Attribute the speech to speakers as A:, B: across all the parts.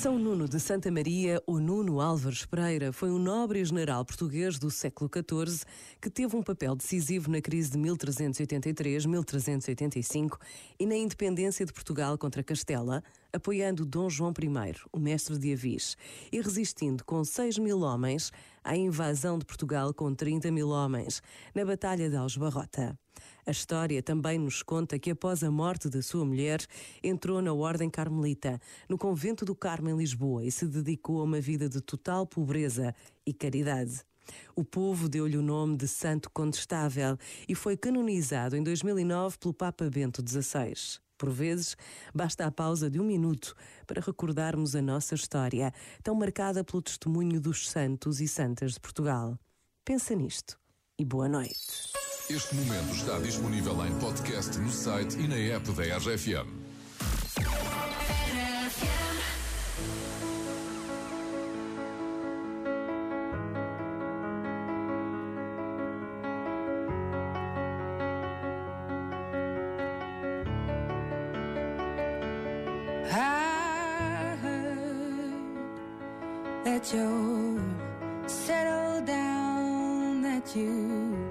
A: São Nuno de Santa Maria, ou Nuno Álvares Pereira, foi um nobre general português do século XIV que teve um papel decisivo na crise de 1383-1385 e na independência de Portugal contra Castela, apoiando Dom João I, o mestre de Avis, e resistindo com 6 mil homens à invasão de Portugal com 30 mil homens, na Batalha de Aljubarrota. A história também nos conta que após a morte da sua mulher, entrou na Ordem Carmelita, no convento do Carmo em Lisboa e se dedicou a uma vida de total pobreza e caridade. O povo deu-lhe o nome de Santo Condestável e foi canonizado em 2009 pelo Papa Bento XVI. Por vezes, basta a pausa de um minuto para recordarmos a nossa história, tão marcada pelo testemunho dos santos e santas de Portugal. Pensa nisto e boa noite.
B: Este momento está disponível em podcast no site e na app da RFM.
C: You down, that you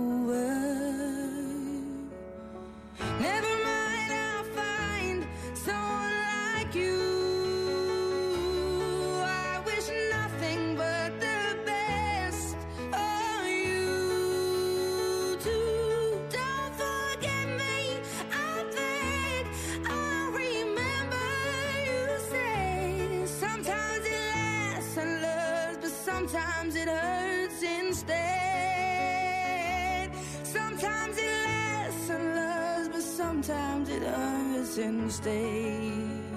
C: Sometimes it hurts instead. Sometimes it lasts and loves, but sometimes it hurts instead.